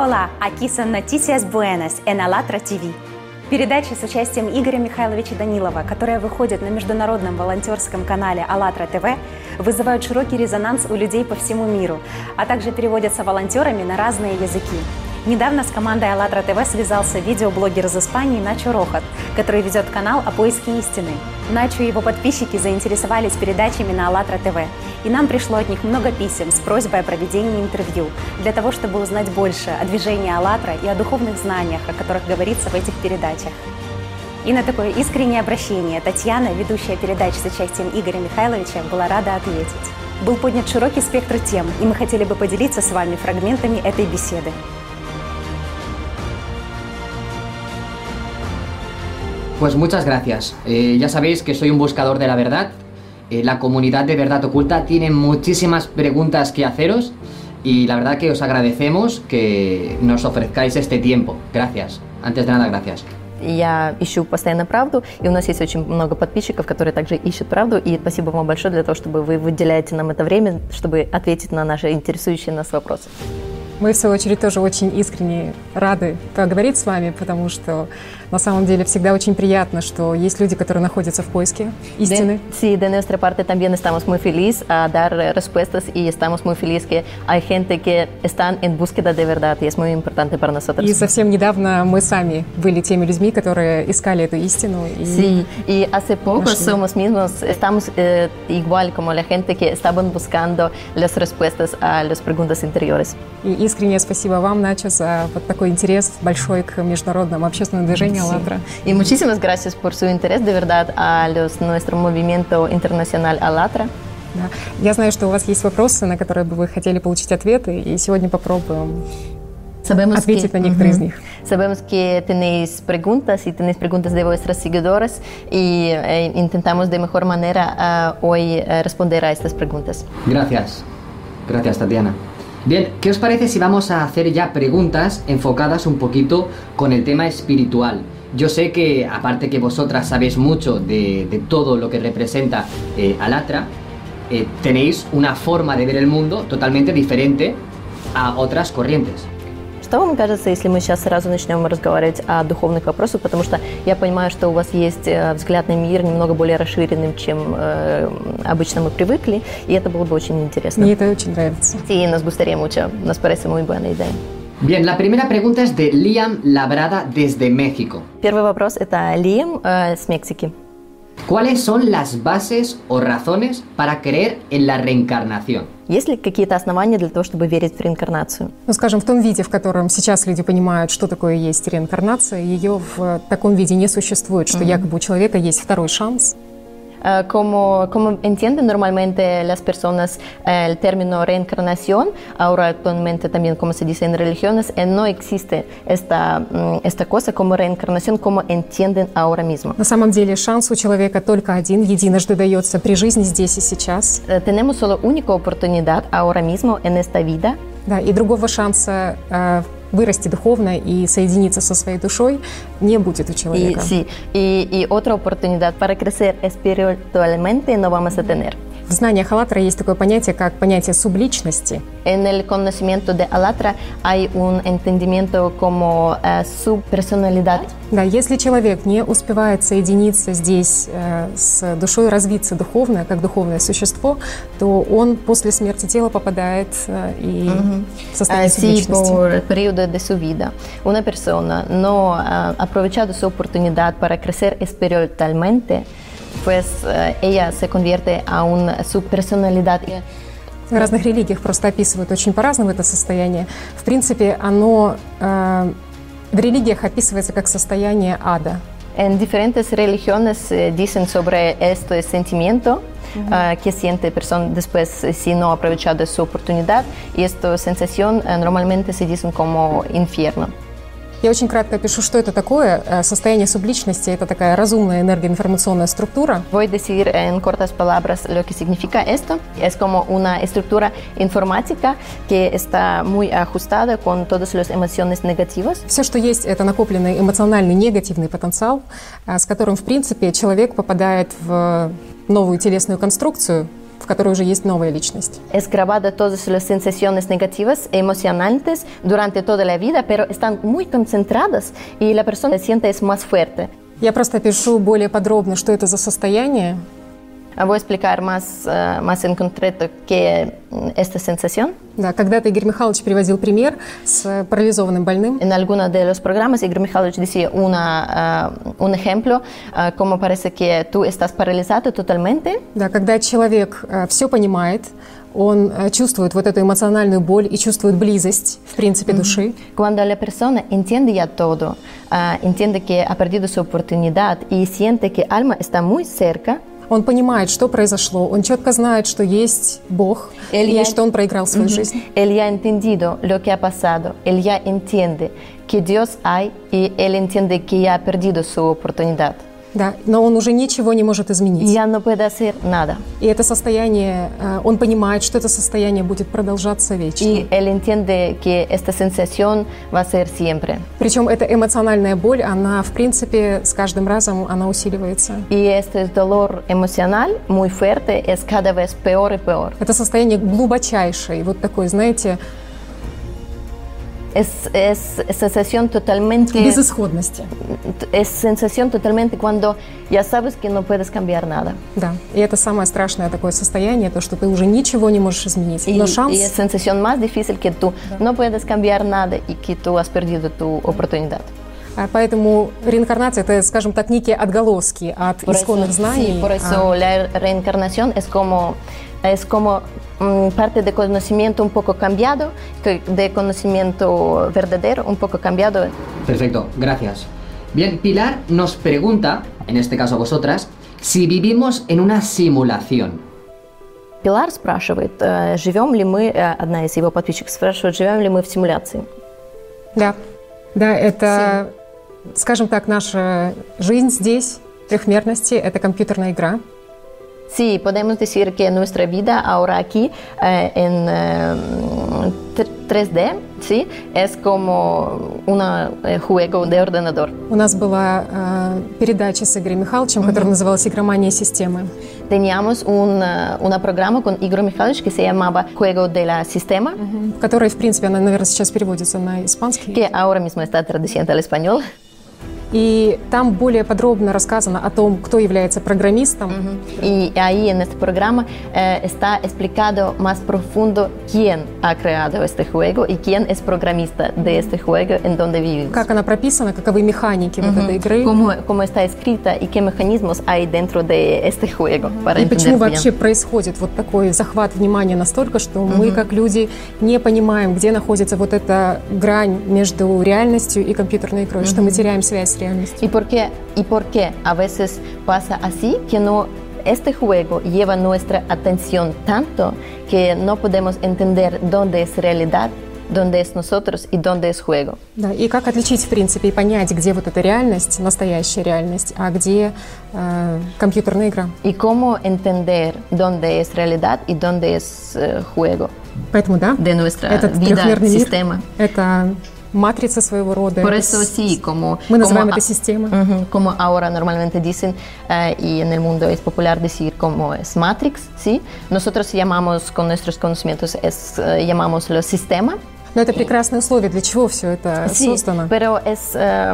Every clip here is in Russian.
Hola, aquí son noticias buenas en ALLATRA TV. Передача с участием Игоря Михайловича Данилова, которая выходит на международном волонтерском канале АЛЛАТРА ТВ, вызывают широкий резонанс у людей по всему миру, а также переводятся волонтерами на разные языки. Недавно с командой АЛЛАТРА ТВ связался видеоблогер из Испании Начо Рохат, который ведет канал о поиске истины. Начо и его подписчики заинтересовались передачами на АЛЛАТРА ТВ, и нам пришло от них много писем с просьбой о проведении интервью, для того, чтобы узнать больше о движении АЛЛАТРА и о духовных знаниях, о которых говорится в этих передачах. И на такое искреннее обращение Татьяна, ведущая передач с участием Игоря Михайловича, была рада ответить. Был поднят широкий спектр тем, и мы хотели бы поделиться с вами фрагментами этой беседы. Pues muchas gracias. Eh, ya sabéis que soy un buscador de la verdad. Eh, la comunidad de Verdad Oculta tiene muchísimas preguntas que haceros y la verdad que os agradecemos que nos ofrezcáis este tiempo. Gracias. Antes de nada, gracias. Я ищу постоянно правду, и у нас есть очень много подписчиков, которые также ищут правду, и спасибо вам большое для того, чтобы вы выделяете нам это время, чтобы ответить на наши интересующие нас вопросы. Мы, в свою очередь, тоже очень искренне rады поговорить с вами, потому что на самом деле всегда очень приятно, что есть люди, которые находятся в поиске истины. Sí, de nuestra parte también estamos muy felices a dar respuestas y estamos muy felices que hay gente que están en búsqueda de verdad, y es muy importante para nosotros. И совсем недавно мы сами были теми людьми, которые искали эту истину. И Sí, y hace poco Нашли. somos mismos, estamos eh, igual como la gente que estaban buscando las respuestas a las preguntas interiores. И искреннее спасибо вам, Начо, за вот такой интерес большой к международному общественному движению «АЛЛАТРА». Y muchísimas gracias por su interés de verdad a los, nuestro movimiento internacional ALLATRA. Да. Я знаю, что у вас есть вопросы, на которые бы вы хотели получить ответы, и сегодня попробуем Sabemos ответить на некоторые из них. Sabemos que tenéis preguntas y tenéis preguntas de vuestros seguidores y eh, intentamos de mejor manera ah, hoy eh, responder a estas preguntas. Gracias. Gracias, Tatiana. Bien, ¿qué os parece si vamos a hacer ya preguntas enfocadas un poquito con el tema espiritual? Yo sé que, aparte que vosotras sabéis mucho de, todo lo que representa eh, Alatra, eh, tenéis una forma de ver el mundo totalmente diferente a otras corrientes. Что вам кажется, если мы сейчас сразу начнем разговаривать о духовных вопросах, потому что я понимаю, что у вас есть э, взгляд на мир немного более расширенным, чем э, обычно мы привыкли, и это было бы очень интересно. Мне это очень нравится. Sí, nos gustaría mucho, nos parece muy buena idea. Bien, la primera pregunta es de Liam Labrada desde México. Первый вопрос – это Лием э, с Мексики. ¿Cuáles son las bases o razones para creer en la reencarnación? Есть ли какие-то основания для того, чтобы верить в реинкарнацию? Ну, скажем, в том виде, в котором сейчас люди понимают, что такое есть реинкарнация, ее в таком виде не существует, что якобы у человека есть второй шанс. Eh, como, como entienden normalmente las personas eh, el término reencarnación, ahora actualmente también como se dice en religiones, eh, no existe esta, mm, esta cosa como reencarnación como entienden ahora mismo. На самом деле шанс у человека только один, единожды дается при жизни здесь и сейчас. Eh, tenemos solo única oportunidad ahora mismo en esta vida Да, и другого шанса э, вырасти духовно и соединиться со своей душой не будет у y, человека. sí, y, y otra oportunidad para crecer espiritualmente no vamos a tener. В знаниях «АЛЛАТРА» есть такое понятие, как понятие субличности. En el conocimiento de Alatra hay un entendimiento como eh, su personalidad. Да, если человек не успевает соединиться здесь э, с душой, развиться духовно, как духовное существо, то он после смерти тела попадает э, и в состояние Eh, sí, por periodo de su vida. Una persona no ha aprovechado su oportunidad para crecer espiritualmente, pues eh, ella se convierte a un, su personalidad. В разных религиях просто описывают очень по-разному это состояние. В принципе, оно э, в религиях описывается как состояние ада. En diferentes religiones eh, dicen sobre este sentimiento eh, que siente persona después eh, si no ha aprovechado su oportunidad y esta sensación eh, normalmente se dicen como infierno. Я очень кратко опишу, что это такое. Э, Состояние субличности – это такая разумная энергоинформационная структура, Voy decir en cortas palabras lo que significa esto. Es como una estructura informática que está muy ajustada con todas las emociones negativas. Все, что есть, это накопленный эмоциональный негативный потенциал, а, с которым, в принципе, человек попадает в новую телесную конструкцию, в которой уже есть новая личность. Es grabada todas las sensaciones negativas, emocionantes durante toda la vida, pero están muy concentradas y la persona siente es más fuerte. Я просто опишу более подробно, что это за состояние. Voy a explicar más, eh, más en concreto qué mm, esta sensación. Да, когда-то Игорь Михайлович приводил пример с парализованным больным. En alguno de los programas, Igor Mikhailovich decía una, eh, un ejemplo, eh, como parece que tú estás paralizado totalmente. Да, когда человек все понимает, он э, чувствует вот эту эмоциональную боль и чувствует близость, в принципе, души. Cuando la persona entiende ya todo, eh, entiende que ha perdido su oportunidad y siente que alma está muy cerca, Он понимает, что произошло, он четко знает, что есть Бог Él и ya- что он проиграл свою Ujú. жизнь. Él ya ha entendido lo que ha pasado, él ya entiende que Dios hay y él entiende que ya ha perdido su oportunidad. Да, но он уже ничего не может изменить. ya no puede hacer nada. И это состояние, э, он понимает, что это состояние будет продолжаться вечно. Y él entiende que esta sensación va a ser siempre. Причем эта эмоциональная боль, она, в принципе, с каждым разом она усиливается. Y este dolor emocional muy fuerte es cada vez peor y peor. Это состояние глубочайшее, вот такой, знаете, Es, es sensación totalmente... безысходности. Es sensación totalmente cuando ya sabes que no puedes cambiar nada. Да, и это самое страшное такое состояние, то, что ты уже ничего не можешь изменить. Y, Но y шанс, es sensación más difícil que tú no puedes cambiar nada y que tú has perdido tu oportunidad. а поэтому реинкарнация, это, скажем так, некие отголоски от Por eso, исконных знаний. sí, por eso la reencarnación es como, es como mm, parte de conocimiento un poco cambiado, de conocimiento verdadero un poco cambiado. Perfecto, gracias. Bien, Pilar nos pregunta, en este caso a vosotras, si vivimos en una simulación. Пилар спрашивает, э, живем ли мы, э, одна из его подписчиков спрашивает, живем ли мы в симуляции. Да, да, это, скажем так, наша жизнь здесь, трехмерности, это компьютерная игра. Sí, podemos decir que nuestra vida ahora aquí eh, en eh, tr- 3D, sí, es como un juego de ordenador. У нас была э, передача с Игорем Михайловичем, которая называлась «Игромания системы». Teníamos un, eh, una programa con Igor Mikhailovich que se llamaba Juego de la Sistema, в которой, в принципе, она, наверное, сейчас переводится на испанский. que ahora mismo está traduciendo al español. И там более подробно рассказано о том, кто является программистом, Y ahí en este programa eh, está explicado más profundo quién ha creado este juego y quién es programista de este juego en donde vivimos. как она прописана, каковы механики вот этой игры. Cómo, cómo está escrita y qué mecanismos hay dentro de este juego para И почему bien. вообще происходит вот такой захват внимания настолько, что мы, как люди, не понимаем, где находится вот эта грань между реальностью и компьютерной игрой, что мы теряем связь с реальностью. ¿Y por qué? ¿Y por qué a veces pasa así que no este juego lleva nuestra atención tanto que no podemos entender dónde es realidad, dónde es nosotros y dónde es juego? Да, и как отличить, в принципе, и понять, где вот эта реальность, настоящая реальность, а где э, компьютерная игра. Y cómo entender dónde es realidad y dónde es eh, juego Поэтому, да, de nuestra этот vida, трехмерный мир sistema. – это матрица своего рода. Por это eso с- sí, como, Мы называем como, это системой. Ujú, como ahora normalmente dicen eh, y en el mundo es popular decir como es Matrix, ¿sí? Nosotros llamamos con nuestros conocimientos es, eh, llamamos los sistemas. Но это прекрасное условие, для чего все это Sí, создано. pero es eh,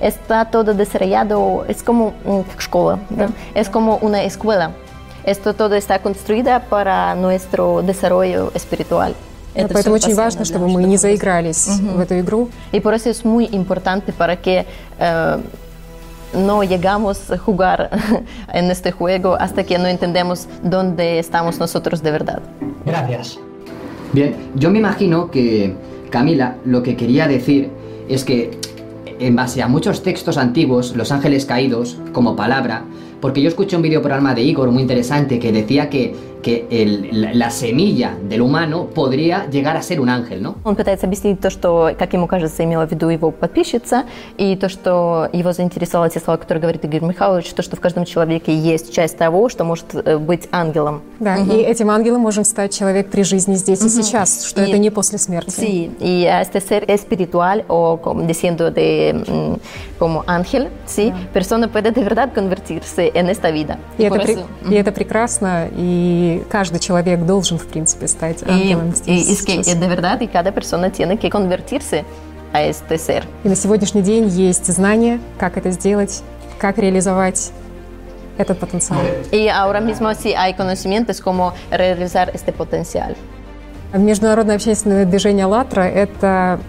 está todo desarrollado, es como mm, школа, ¿no? es como una escuela. Esto todo está construido para nuestro desarrollo espiritual. Да, Это Поэтому всё очень постоянно, важно, да, чтобы мы что не происходит. заигрались в эту игру. Y por eso es muy importante para que eh, no llegamos a jugar en este juego hasta que no entendemos dónde estamos nosotros de verdad. Gracias. Bien, yo me imagino que Camila lo que quería decir es que en base a muchos textos antiguos, los ángeles caídos como palabra, porque yo escuché un videoprograma de Igor muy interesante que decía que, que el- la, la semilla del humano podría llegar a ser un ángel, ¿no? Он пытается объяснить то, что, как ему кажется, имела в виду его подписчица, и то, что его заинтересовало те слова, которые говорит Игорь Михайлович, то, что в каждом человеке есть часть того, что может э, быть ангелом. Да, и этим ангелом можем стать человек при жизни здесь и сейчас, что И- это не после смерти. Sí, y a este ser espiritual o como diciendo de mm, como ángel, sí, persona puede de verdad convertirse en esta vida. И, por это, eso- и это прекрасно, и и каждый человек должен, в принципе, стать ангелом es que сейчас. de verdad y cada persona tiene que convertirse a este ser. И на сегодняшний день есть знания, как это сделать, как реализовать этот потенциал. Y ahora mismo sí hay conocimientos cómo realizar este potencial. Международное общественное движение «АЛЛАТРА» — это...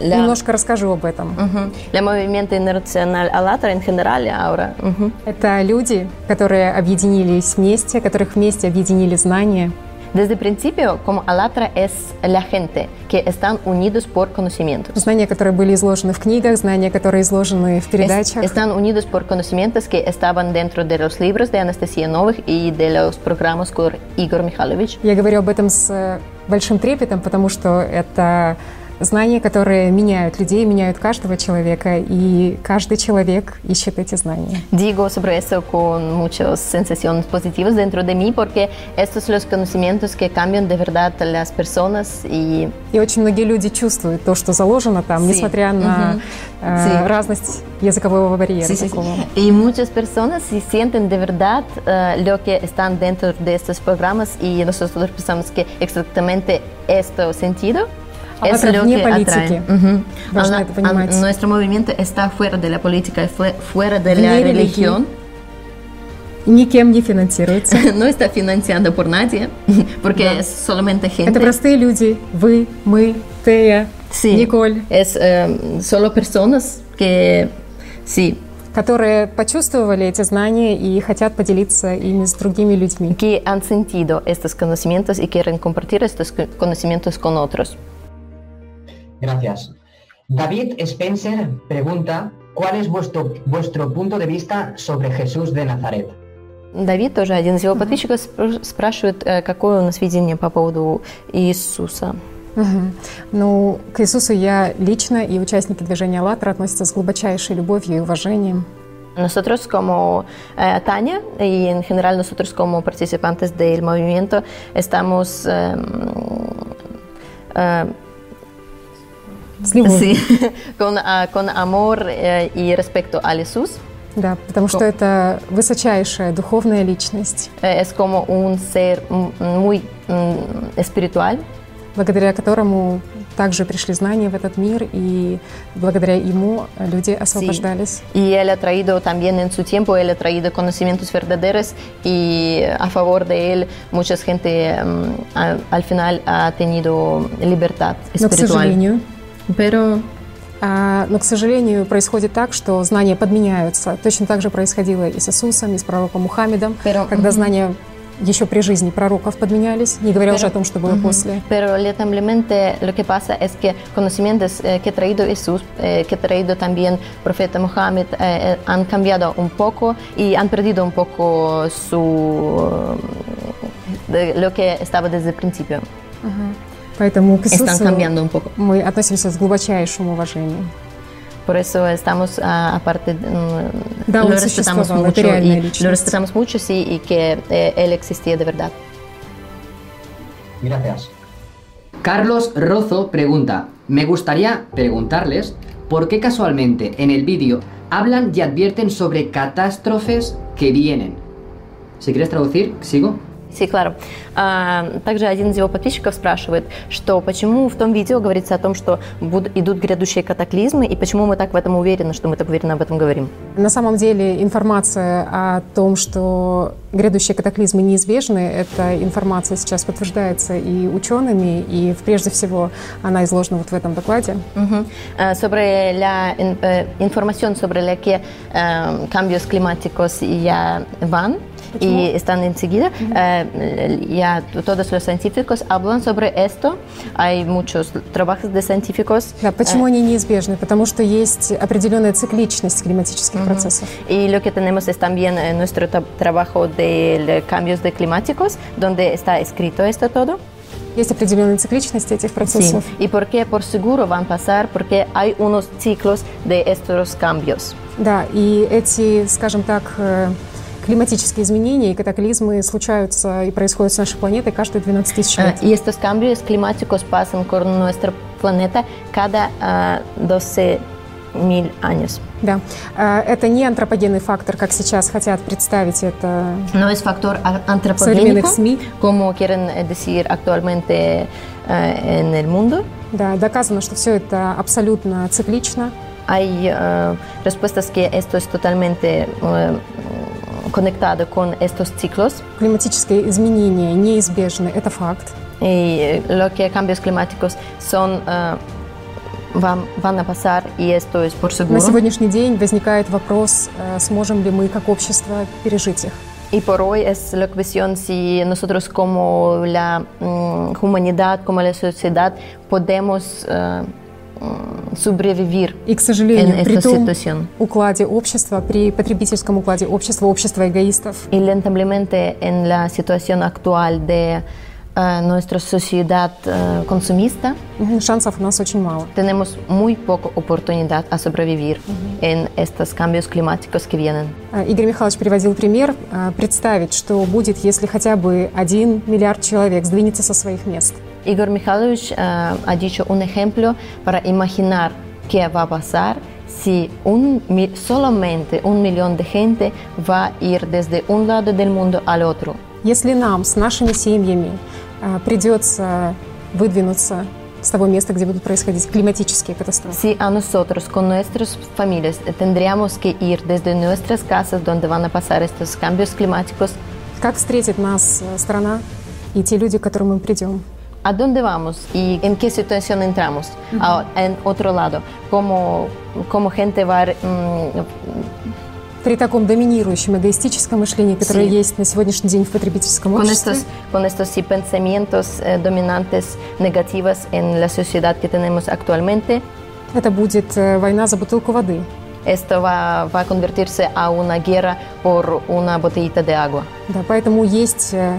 La- Немножко расскажу об этом. Ujú. El movimiento internacional ALLATRA en general ahora. ujú. Это люди, которые объединились вместе, которых вместе объединили знания, Desde el principio, como ALLATRA es la gente que están unidos por conocimientos. знания, которые были изложены в книгах, знания, которые изложены в Es- передачах. están unidos por conocimientos que estaban dentro de los libros de Anastasia Novik y de los programas con Igor Mikhailovich. Я говорю об этом с э, большим трепетом, потому что это знания, которые меняют людей, меняют каждого человека, и каждый человек ищет эти знания. Digo sobre eso con muchas sensaciones positivas dentro de mí porque estos los conocimientos que cambian de verdad las personas y И очень многие люди чувствуют то, что заложено там, Sí. несмотря на Мгм. э, Sí. разность языкового барьера. Sí, sí, sí. такого. Y muchas personas sí sienten de verdad eh, lo que están dentro de estos programas y nosotros pensamos que exactamente este sentido А es это lo вне que политики. atrae. Ujú. Важно Она- это понимать. а- nuestro movimiento está fuera de la política, y fue- fuera de Вне la религии. religión. И никем не финансируется. No está financiado por nadie porque es solamente gente. Это простые люди. Вы, мы, Тея, Sí. Николь, Es eh, solo personas que sí, которые почувствовали эти знания и хотят поделиться ими с другими людьми. que han sentido estos conocimientos y quieren compartir estos co- conocimientos con otros. Gracias. David Spencer pregunta, ¿cuál es vuestro, vuestro punto de vista sobre Jesús de Nazaret? Давид, тоже один из его подписчиков, спр- спрашивает, э, какое у нас видение по поводу Иисуса. Ну, к Иисусу я лично и участники движения «АЛЛАТРА» относятся с глубочайшей любовью и уважением. Nosotros como eh, Tania y en general nosotros como participantes del movimiento estamos eh, eh, С любовью. sí, con, ah, con amor eh, y respeto a Jesús. Да, потому что это высочайшая духовная личность, Eh, es como un ser mm, muy mm, espiritual благодаря которому также пришли знания в этот мир, и благодаря ему люди освобождались. y él ha traído también en su tiempo, él ha traído conocimientos verdaderos y a favor de él mucha gente mm, a- al final ha tenido libertad Но, к espiritual. сожалению, Pero а, но, к сожалению, происходит так, что знания подменяются. Точно так же происходило и с Иисусом, и с пророком Мухаммедом, Pero- когда знания еще при жизни пророков подменялись, не говоря уже Pero- о том, что было после. Pero lamentablemente lo que pasa es que conocimientos eh, que ha traído Jesús, eh, que ha traído también profeta Mohammed, eh, eh, han cambiado un poco y han perdido un poco su de lo que estaba desde el principio. Поэтому к Están Иисусу cambiando un poco. мы относимся с глубочайшим уважением. Por eso estamos ah, aparte, mm, Да, lo он respetamos существовал, это mucho реальная y личность. lo respetamos mucho sí y que eh, él existía de verdad. Gracias. Carlos Rozo pregunta, me gustaría preguntarles por qué casualmente en el vídeo hablan y advierten sobre catástrofes que vienen. Si quieres traducir, sigo. Sí, claro. А, также один из его подписчиков спрашивает, что почему в том видео говорится о том, что буд- идут грядущие катаклизмы, и почему мы так в этом уверены, что мы так уверенно об этом говорим. На самом деле информация о том, что грядущие катаклизмы неизбежны, эта информация сейчас подтверждается и учеными, и прежде всего она изложена вот в этом докладе. Ah, sobre la in- información sobre la que cambios climáticos ya van y están enseguida, eh, ya todos los científicos hablan sobre esto. Hay muchos trabajos de científicos. Да, почему они неизбежны? Потому что есть определенная цикличность климатических процессов. Y lo que tenemos es también eh, nuestro tra- trabajo de cambios de climáticos, donde está escrito esto todo. Есть определенная цикличность этих Sí. процессов. Y porque por seguro van a pasar, porque hay unos ciclos de estos cambios. Да, и эти, скажем так, э, климатические изменения и катаклизмы случаются и происходят с нашей планетой каждые 12 тысяч Ah, лет. y estos cambios climáticos pasan con nuestro planeta cada ah, 12 mil años. Да. А, Это не антропогенный фактор, как сейчас хотят представить это No es factor в современных СМИ. como quieren decir actualmente en el mundo. Да, доказано, что все это абсолютно циклично. Hay eh, respuestas que esto es totalmente eh, conectado con estos ciclos Климатические изменения неизбежны, это факт. y eh, lo que cambios climáticos son eh, van, van a pasar y esto es por На seguro. сегодняшний день возникает вопрос, э, сможем ли мы как общество пережить их. Y por hoy es la cuestión si nosotros como la mm, humanidad, como la sociedad, podemos eh, mm, sobrevivir И, к сожалению, при том укладе общества, при потребительском укладе общества, общества эгоистов, Y lamentablemente en la situación actual de nuestra sociedad consumista, шансов у нас очень мало. tenemos muy poca oportunidad a sobrevivir en estos cambios climáticos que vienen. Игорь Михайлович приводил пример. а, Представить, что будет, если хотя бы один миллиард человек сдвинется со своих мест. Igor Mikhailovich eh, ha dicho un ejemplo para imaginar qué va a pasar si un, solamente un millón de gente va a ir desde un lado del mundo al otro. Если нам с нашими семьями а, придется выдвинуться с того места, где будут происходить климатические катастрофы, Si a nosotros, con nuestras familias, eh, tendríamos que ir desde nuestras casas donde van a pasar estos cambios climáticos, как встретит нас э, страна и те люди, к которым мы придем? ¿A dónde vamos y en qué situación entramos? A- en otro lado, ¿cómo, cómo gente va a... mm, При таком доминирующем эгоистическом мышлении, которое Sí. есть на сегодняшний день в потребительском con обществе, estos, con estos sí, pensamientos eh, dominantes negativos en la sociedad que tenemos actualmente, это будет э, война за бутылку воды. esto va, va a convertirse a una guerra por una botellita de agua. Да, поэтому есть э,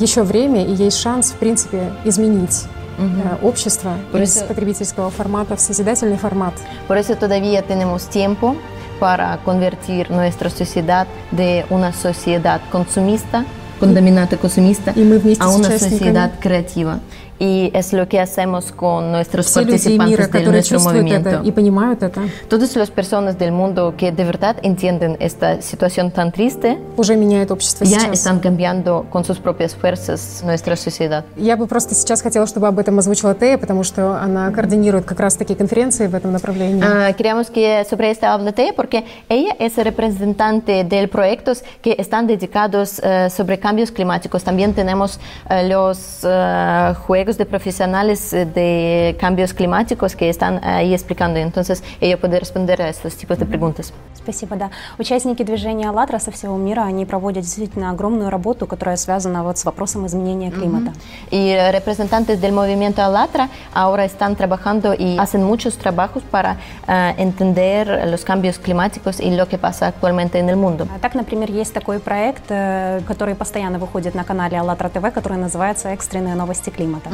еще время и есть шанс, в принципе, изменить э, общество Por из eso- потребительского формата в созидательный формат. Por eso todavía tenemos tiempo para convertir nuestra sociedad de una sociedad consumista, contaminante consumista, Y a una sociedad creativa. Y es lo que hacemos con nuestros Все люди мира, participantes de которые nuestro чувствуют movimiento. это и понимают это, Todas las personas del mundo que de verdad entienden esta situación tan triste, уже меняют общество ya сейчас. están cambiando con sus propias fuerzas nuestra sociedad. Я бы просто сейчас хотела, чтобы об этом озвучила Тея, потому что она координирует как раз такие конференции в этом направлении. Ah, queríamos que sobre esto hable Tea porque ella es representante de proyectos que están dedicados eh, sobre cambios climáticos. También tenemos eh, los eh, juegos de profesionales eh, de cambios climáticos que están ahí explicando. Entonces ella puede responder a estos tipos de preguntas. Спасибо, да. Участники движения «АЛЛАТРА» со всего мира, они проводят действительно огромную работу, которая связана вот с вопросом изменения климата. Y eh, representantes del movimiento Alatra ahora están trabajando y hacen muchos trabajos para eh, entender los cambios climáticos y lo que pasa actualmente en el mundo. А Так, например, есть такой проект, э, который постоянно выходит на канале АЛЛАТРА ТВ, который называется «Экстренные новости климата».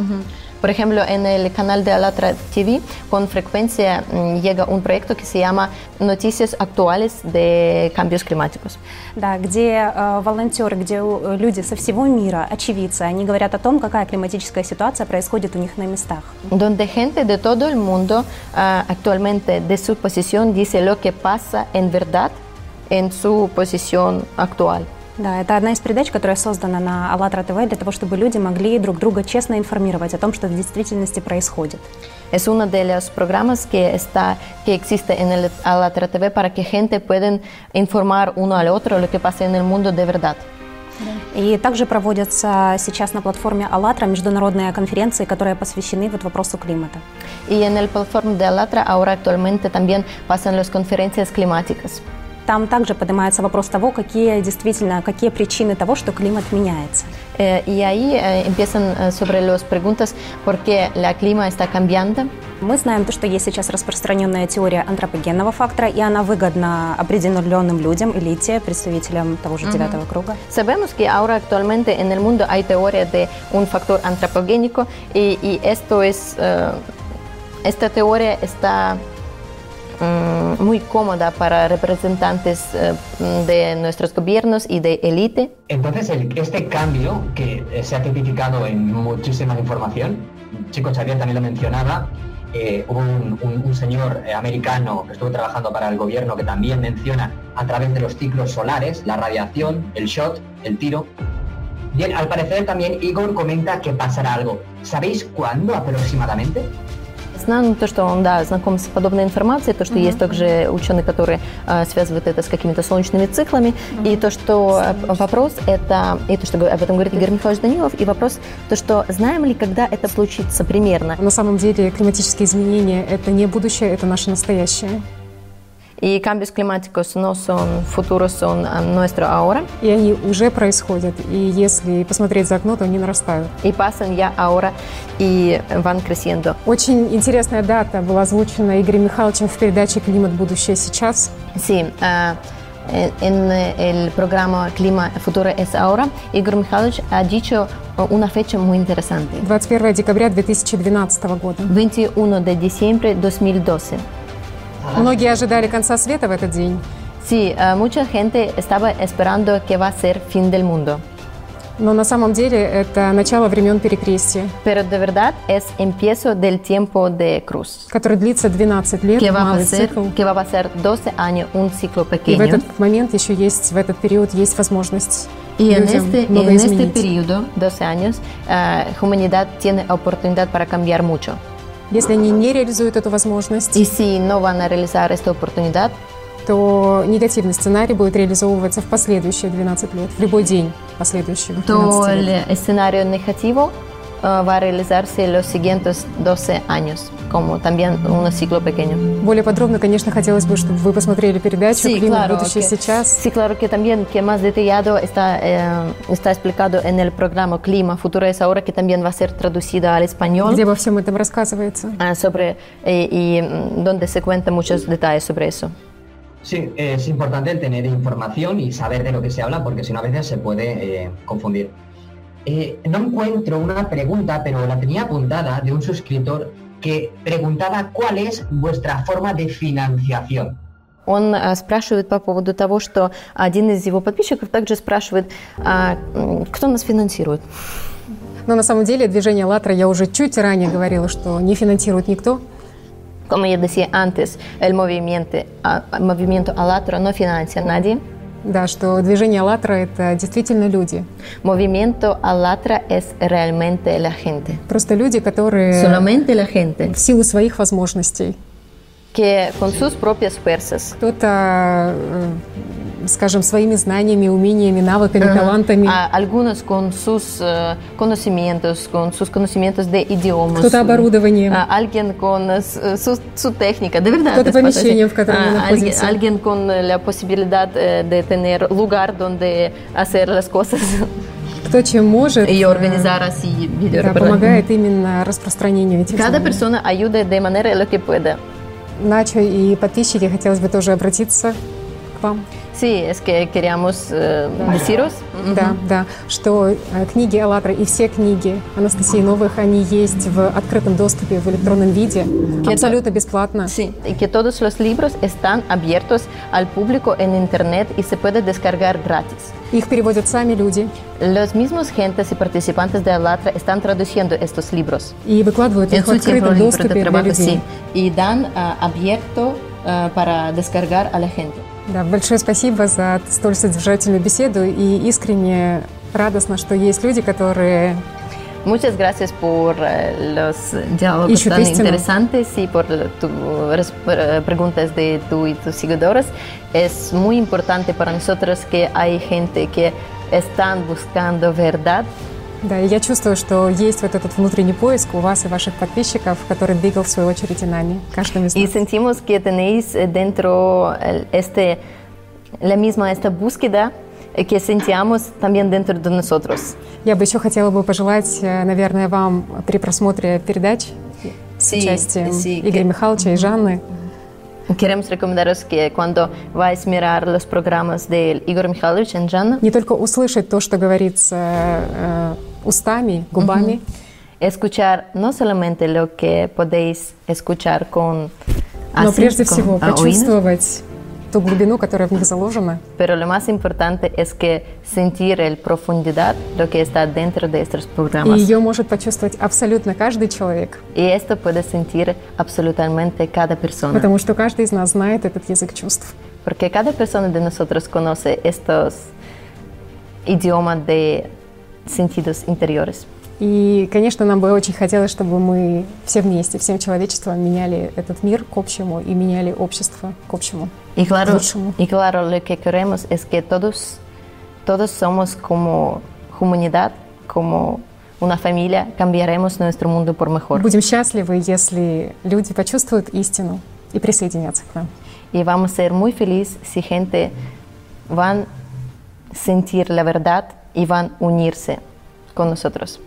Por ejemplo, en el canal de Alatra TV con frecuencia mm, llega un proyecto que se llama Noticias Actuales de Cambios Climáticos. Да, где э, волонтеры, где э, люди со всего мира, очевидцы, они говорят о том, какая климатическая ситуация происходит у них на местах. donde gente de todo el mundo ah, actualmente de su posición dice lo que pasa en verdad en su posición actual. Да, это одна из передач, которая создана на АЛЛАТРА ТВ для того, чтобы люди могли друг друга честно информировать о том, что в действительности происходит. Es uno de los programas que, está, que existe en el Alatra TV para que gente pueda informar uno al otro lo que pasa en el mundo de verdad. И также проводятся сейчас на платформе АЛЛАТРА международные конференции, которые посвящены вот вопросу климата. Y en el plataforma de Alatra ahora actualmente también pasan las conferencias climáticas. Там также поднимается вопрос того, какие действительно, какие причины того, что климат меняется. Y ahí eh, empiezan eh, sobre las preguntas por qué la clima está cambiando. Мы знаем то, что есть сейчас распространенная теория антропогенного фактора, и она выгодна определенным людям, элите, представителям того же девятого круга. Sabemos que ahora actualmente en el mundo hay teoría de un factor antropogénico y, y esto es, eh, esta teoría está mm, muy cómoda para representantes eh, de nuestros gobiernos y de élite. Entonces, el- este cambio que eh, se ha tipificado en muchísima información, Chico Xavier también lo mencionaba, eh, un, un- señor americano que estuvo trabajando para el gobierno que también menciona a través de los ciclos solares, la radiación, el shot, el tiro. Bien, al parecer también Igor comenta que pasará algo. ¿Sabéis cuándo aproximadamente? Знаю то, что он, да, знаком с подобной информацией, то, что есть также ученые, которые э, связывают это с какими-то солнечными циклами, и то, что э, вопрос это, и то, что об этом говорит Игорь Михайлович Данилов, и вопрос, то, что знаем ли, когда это случится примерно. На самом деле климатические изменения – это не будущее, это наше настоящее. Y cambios climáticos no son futuros, son а, nuestro ahora, И они уже происходят. И если посмотреть за окно, то они нарастают. y pasan ya ahora y van creciendo. Очень интересная дата была озвучена Игорем Михайловичем в передаче «Климат. Будущее сейчас». Sí, ah, en, eh, el programa Clima Futuro es ahora, Igor Mikhailovich ha dicho eh, una fecha muy interesante. 21 декабря 2012 года. 21 de diciembre 2012. Многие ожидали конца света в этот день, Sí, ah, mucha gente estaba esperando que va a ser fin del mundo, но на самом деле это начало времен Перекрестия, pero de verdad es empiezo del tiempo de cruz, который длится 12 лет, que va, a ser, цикл. que va a ser 12 años, un ciclo И в pequeño. этот момент еще есть, в этот период есть возможность Y en este, en este periodo, 12 años, ah, humanidad tiene oportunidad para cambiar mucho. Если они не реализуют эту возможность, Y si no van a realizar esta oportunidad, то негативный сценарий будет реализовываться в последующие 12 лет, в любой день последующего то 12 el лет. escenario negativo ah, va a realizarse los siguientes 12 años, como también un ciclo pequeño. Более подробно, конечно, хотелось бы, чтобы вы посмотрели передачу «Климат. Будущее que- сейчас». sí, claro que también que más detallado está, eh, está explicado en el programa Clima Futuro es ahora, que también va a ser traducido al español, где обо всем этом рассказывается. ah, sobre, eh, y mm, donde se cuentan muchos detalles sobre eso. Sí, es importante el tener información y saber de lo que se habla porque si no a veces se puede eh, confundir. Eh, no encuentro una pregunta, pero la tenía apuntada de un suscriptor que preguntaba cuál es vuestra forma de financiación. Он а, спрашивает по поводу того, что один из его подписчиков также спрашивает, а, кто нас финансирует. Но на самом деле движение «АЛЛАТРА» я уже чуть ранее говорила, что не финансирует никто. Como ya decía antes, el movimiento, а, movimiento Alatra no financia nadie. Да, что движение «АЛЛАТРА» — это действительно люди. Movimiento Alatra es realmente la gente. Просто люди, которые Solamente la gente в силу своих возможностей. que con sus propias fuerzas, Кто-то, э, скажем, своими знаниями, умениями, навыками, талантами. a- algunos con sus eh, conocimientos, con sus conocimientos de idiomas. Кто-то оборудованием. А, alguien con eh, su, su- técnica, de verdad. Кто-то помещением, в котором А, он alguien, con eh, la posibilidad eh, de tener lugar donde hacer las cosas Кто чем может, э, organizar así да, помогает именно распространению этих Cada знаний. persona ayuda de manera lo que pueda. Начо и подписчики, хотелось бы тоже обратиться к вам. Sí, es que queríamos eh, deciros Да, да, что э, книги «АЛЛАТРА» и все книги Анастасии Новых, они есть в открытом доступе в электронном виде, абсолютно бесплатно. Sí, y que todos los libros están abiertos al público en internet y se puede descargar gratis. Их переводят сами люди Los mismos gentes y participantes de Alatra están traduciendo estos libros и выкладывают en их в su tiempo открытом libre de доступе для trabajo, людей. sí, y dan ah, abierto ah, para descargar a la gente. Да, большое спасибо за столь содержательную беседу и искренне радостно, что есть люди, которые Muchas gracias por eh, los diálogos Ищут tan истину. interesantes y por tus preguntas de tú y tus seguidores. Es muy importante para nosotros que hay gente que están buscando verdad Да, и я чувствую, что есть вот этот внутренний поиск у вас и ваших подписчиков, который двигал в свою очередь и нами, каждым из y нас. sentimos que tenéis dentro este, la misma esta búsqueda que sentíamos también dentro de nosotros. Я бы еще хотела бы пожелать, э, наверное, вам при просмотре передач с Sí, участием sí, Игоря que- Михайловича и Жанны, Queremos recomendaros que cuando vais a mirar los programas de Igor Mikhailovich y Jana, не только услышать то, что говорится э, устами, губами, escuchar no solamente lo que podéis escuchar con но прежде всего ah, почувствовать ту глубину, которая в них заложена. Pero lo más importante es que sentir el profundidad lo que está dentro de estos И programas. ее может почувствовать абсолютно каждый человек, Y esto puede sentir absolutamente cada persona. потому что каждый из нас знает этот язык чувств. Porque cada persona de nosotros conoce estos idiomas de sentidos interiores. И, конечно, нам бы очень хотелось, чтобы мы все вместе, всем человечеством меняли этот мир к общему и меняли общество к общему. Y claro, Лучшему. y claro, lo que queremos es que todos, todos somos como comunidad, como una familia, cambiaremos nuestro mundo por mejor. Будем счастливы, если люди почувствуют истину и присоединятся к нам. Y vamos a ser muy felices si gente van a sentir la verdad y van a unirse con nosotros.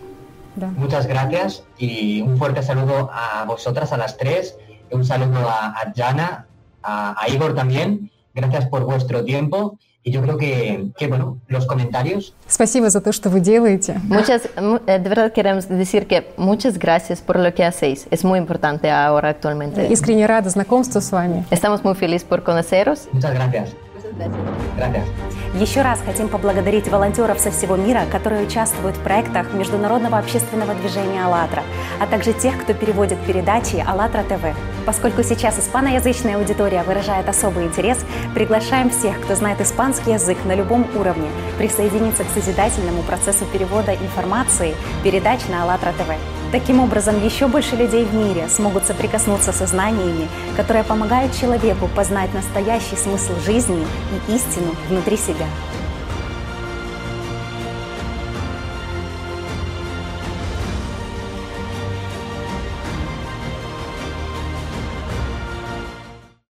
Да. Muchas gracias y un fuerte saludo a vosotras, a las tres. Un saludo a, a Jana, a, a Igor también. Gracias por vuestro tiempo. Y yo creo que, que, bueno, los comentarios Спасибо за то, что вы делаете. Muchas, mu- eh, de verdad queremos decir que muchas gracias por lo que hacéis. Es muy importante ahora actualmente. Искренне рада знакомству с вами. Estamos muy felices por conoceros. Muchas gracias. Gracias. Еще раз хотим поблагодарить волонтеров со всего мира, которые участвуют в проектах Международного общественного движения «АЛЛАТРА», а также тех, кто переводит передачи «АЛЛАТРА ТВ». Поскольку сейчас испаноязычная аудитория выражает особый интерес, приглашаем всех, кто знает испанский язык на любом уровне, присоединиться к созидательному процессу перевода информации передач на «АЛЛАТРА ТВ». Таким образом, еще больше людей в мире смогут соприкоснуться со знаниями, которые помогают человеку познать настоящий смысл жизни и истину внутри себя.